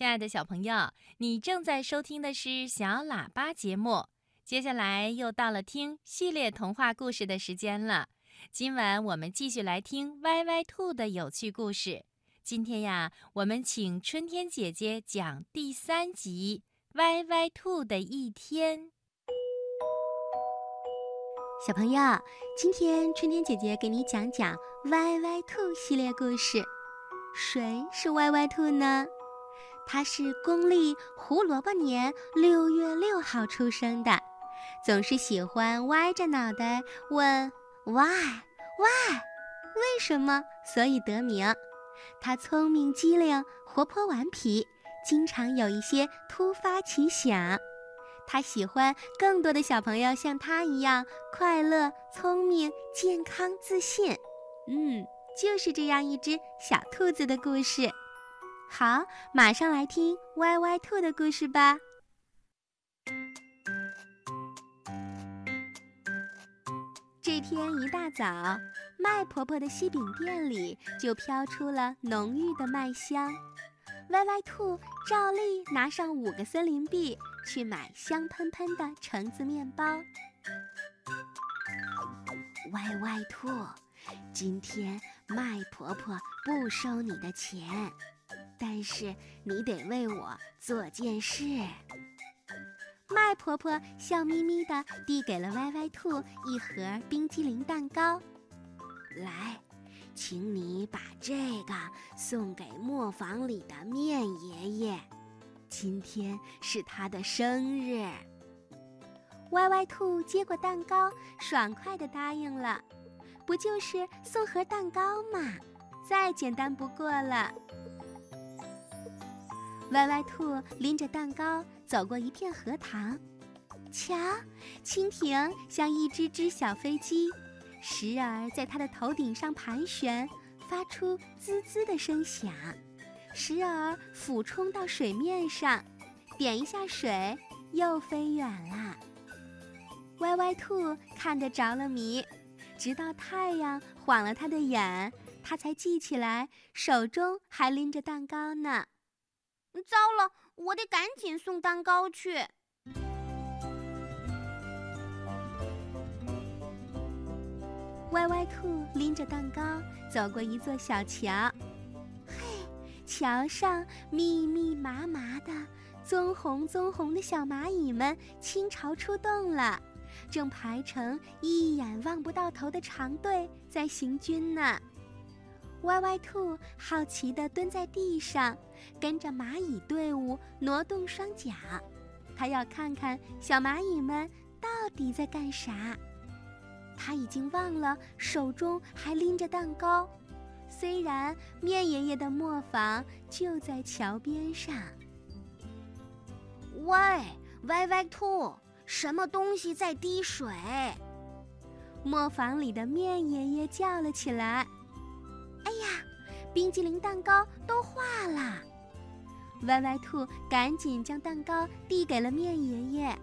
亲爱的小朋友，你正在收听的是小喇叭节目。接下来又到了听系列童话故事的时间了。今晚我们继续来听歪歪兔的有趣故事。今天呀，我们请春天姐姐讲第三集《歪歪兔的一天》。小朋友，今天春天姐姐给你讲讲歪歪兔系列故事。谁是歪歪兔呢？他是公历胡萝卜年六月六号出生的，总是喜欢歪着脑袋问 “why why”，为什么？所以得名。他聪明机灵，活泼顽皮，经常有一些突发奇想。他喜欢更多的小朋友像他一样快乐、聪明、健康、自信。嗯，就是这样一只小兔子的故事。好，马上来听歪歪兔的故事吧。这天一大早，麦婆婆的西饼店里就飘出了浓郁的麦香。歪歪兔照例拿上五个森林币去买香喷喷的橙子面包。歪歪兔，今天麦婆婆不收你的钱。但是你得为我做件事。麦婆婆笑眯眯地递给了歪歪兔一盒冰激凌蛋糕，来，请你把这个送给磨坊里的面爷爷，今天是他的生日。歪歪兔接过蛋糕，爽快地答应了。不就是送盒蛋糕吗？再简单不过了。歪歪兔拎着蛋糕走过一片荷塘，瞧，蜻蜓像一只只小飞机，时而在它的头顶上盘旋，发出滋滋的声响；时而俯冲到水面上，点一下水，又飞远了。歪歪兔看得着了迷，直到太阳晃了他的眼，他才记起来手中还拎着蛋糕呢。糟了，我得赶紧送蛋糕去。歪歪兔拎着蛋糕走过一座小桥，嘿，桥上密密麻麻的棕红棕红的小蚂蚁们倾巢出动了，正排成一眼望不到头的长队在行军呢。歪歪兔好奇地蹲在地上，跟着蚂蚁队伍挪动双脚，它要看看小蚂蚁们到底在干啥。它已经忘了手中还拎着蛋糕，虽然面爷爷的磨坊就在桥边上。喂，歪歪兔，什么东西在滴水？磨坊里的面爷爷叫了起来。冰激凌蛋糕都化了！歪歪兔赶紧将蛋糕递给了面爷爷。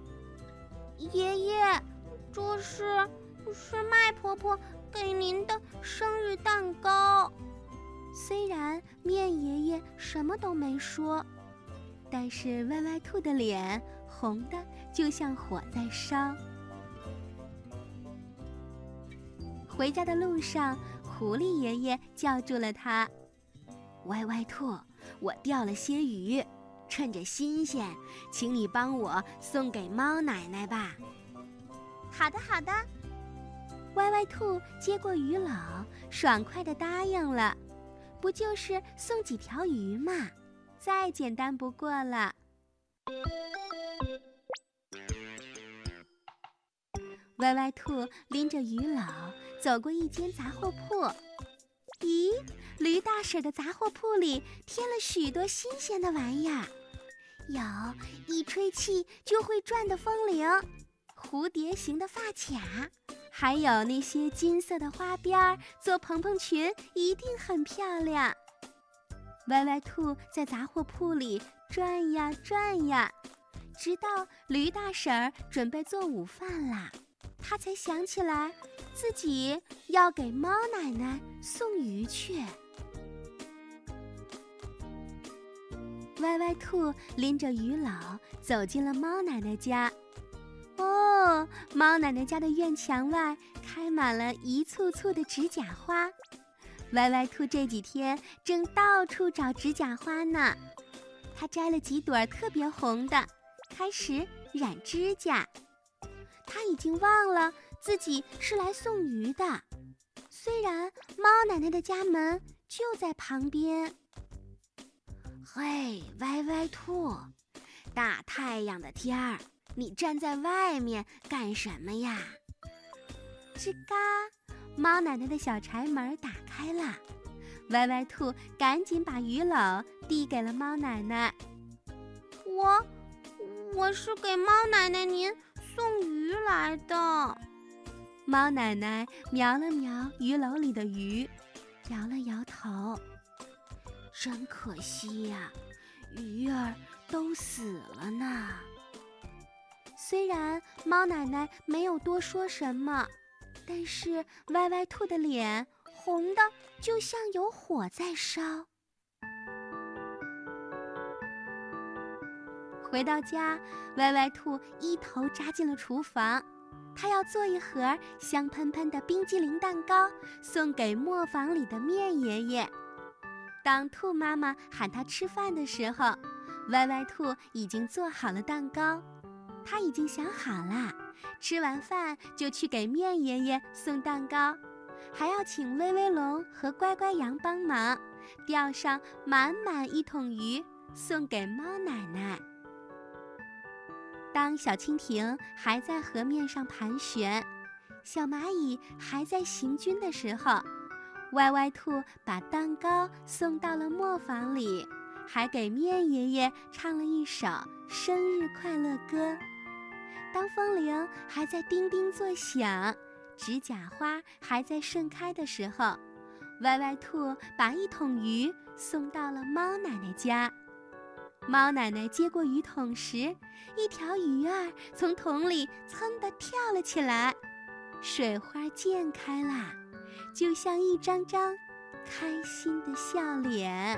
爷爷，这是是麦婆婆给您的生日蛋糕。虽然面爷爷什么都没说，但是歪歪兔的脸红的就像火在烧。回家的路上。狐狸爷爷叫住了他：“歪歪兔，我钓了些鱼，趁着新鲜，请你帮我送给猫奶奶吧。”“好的，好的。”歪歪兔接过鱼篓，爽快地答应了。不就是送几条鱼嘛，再简单不过了。歪歪兔拎着鱼篓。走过一间杂货铺，咦，驴大婶的杂货铺里添了许多新鲜的玩意儿，有一吹气就会转的风铃，蝴蝶形的发卡，还有那些金色的花边儿，做蓬蓬裙一定很漂亮。歪歪兔在杂货铺里转呀转呀，直到驴大婶儿准备做午饭啦。他才想起来，自己要给猫奶奶送鱼去。歪歪兔拎着鱼篓走进了猫奶奶家。哦，猫奶奶家的院墙外开满了一簇簇的指甲花。歪歪兔这几天正到处找指甲花呢。它摘了几朵特别红的，开始染指甲。他已经忘了自己是来送鱼的，虽然猫奶奶的家门就在旁边。嘿，歪歪兔，大太阳的天儿，你站在外面干什么呀？吱嘎，猫奶奶的小柴门打开了，歪歪兔赶紧把鱼篓递给了猫奶奶。我，我是给猫奶奶您送鱼来的。猫奶奶瞄了瞄鱼篓里的鱼，摇了摇头。真可惜呀，鱼儿都死了呢。虽然猫奶奶没有多说什么，但是歪歪兔的脸红的就像有火在烧。回到家，歪歪兔一头扎进了厨房，他要做一盒香喷喷的冰激凌蛋糕，送给磨坊里的面爷爷。当兔妈妈喊它吃饭的时候，歪歪兔已经做好了蛋糕。他已经想好了，吃完饭就去给面爷爷送蛋糕，还要请威威龙和乖乖羊帮忙，钓上满满一桶鱼送给猫奶奶。当小蜻蜓还在河面上盘旋，小蚂蚁还在行军的时候。歪歪兔把蛋糕送到了磨坊里，还给面爷爷唱了一首生日快乐歌。当风铃还在叮叮作响，指甲花还在盛开的时候，歪歪兔把一桶鱼送到了猫奶奶家。猫奶奶接过鱼桶时，一条鱼儿从桶里噌地跳了起来，水花溅开了。就像一张张开心的笑脸。